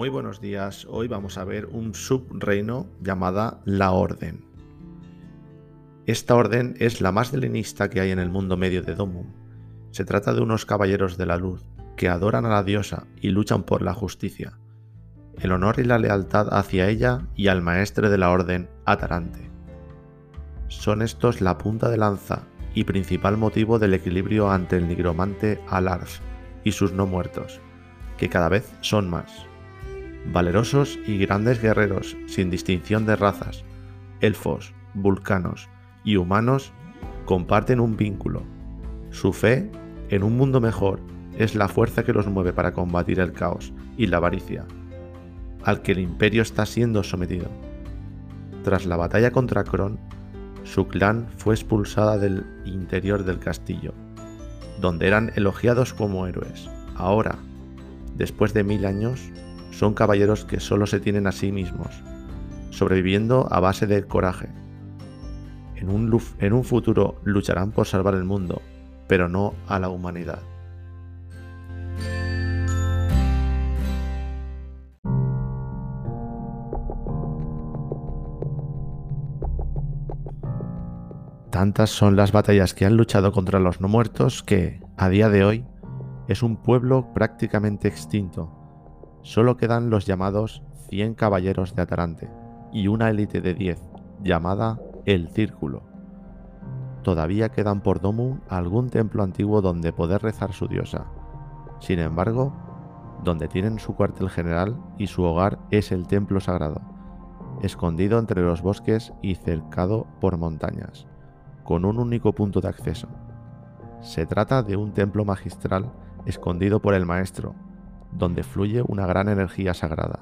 Muy buenos días, hoy vamos a ver un subreino llamada la Orden. Esta orden es la más delenista que hay en el mundo medio de Domum. Se trata de unos caballeros de la luz que adoran a la diosa y luchan por la justicia, el honor y la lealtad hacia ella y al maestre de la orden, Atarante. Son estos la punta de lanza y principal motivo del equilibrio ante el nigromante Alarf y sus no muertos, que cada vez son más. Valerosos y grandes guerreros sin distinción de razas, elfos, vulcanos y humanos comparten un vínculo. Su fe en un mundo mejor es la fuerza que los mueve para combatir el caos y la avaricia, al que el imperio está siendo sometido. Tras la batalla contra Kron, su clan fue expulsada del interior del castillo, donde eran elogiados como héroes. Ahora, después de mil años, son caballeros que solo se tienen a sí mismos, sobreviviendo a base de coraje. En un, en un futuro lucharán por salvar el mundo, pero no a la humanidad. Tantas son las batallas que han luchado contra los no muertos que, a día de hoy, es un pueblo prácticamente extinto Solo quedan los llamados 100 caballeros de Atarante y una élite de 10 llamada El Círculo. Todavía quedan por Domu algún templo antiguo donde poder rezar su diosa. Sin embargo, donde tienen su cuartel general y su hogar es el templo sagrado, escondido entre los bosques y cercado por montañas, con un único punto de acceso. Se trata de un templo magistral escondido por el maestro, donde fluye una gran energía sagrada.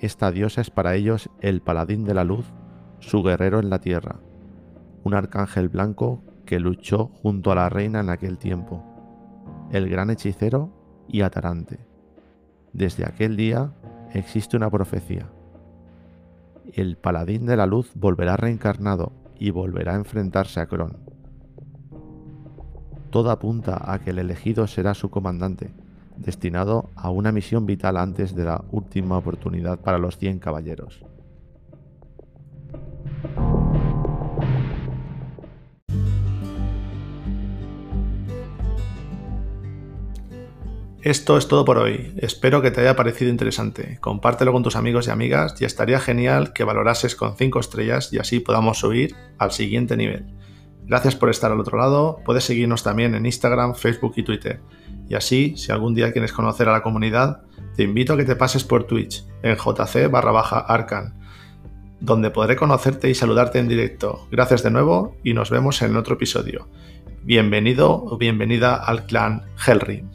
Esta diosa es para ellos el paladín de la luz, su guerrero en la tierra, un arcángel blanco que luchó junto a la reina en aquel tiempo, el gran hechicero y atarante. Desde aquel día existe una profecía. El paladín de la luz volverá reencarnado y volverá a enfrentarse a Kron. Todo apunta a que el elegido será su comandante, destinado a una misión vital antes de la última oportunidad para los 100 caballeros. Esto es todo por hoy. Espero que te haya parecido interesante. Compártelo con tus amigos y amigas y estaría genial que valorases con 5 estrellas y así podamos subir al siguiente nivel. Gracias por estar al otro lado. Puedes seguirnos también en Instagram, Facebook y Twitter. Y así, si algún día quieres conocer a la comunidad, te invito a que te pases por Twitch en jc barra baja arcan, donde podré conocerte y saludarte en directo. Gracias de nuevo y nos vemos en otro episodio. Bienvenido o bienvenida al clan Hellrim.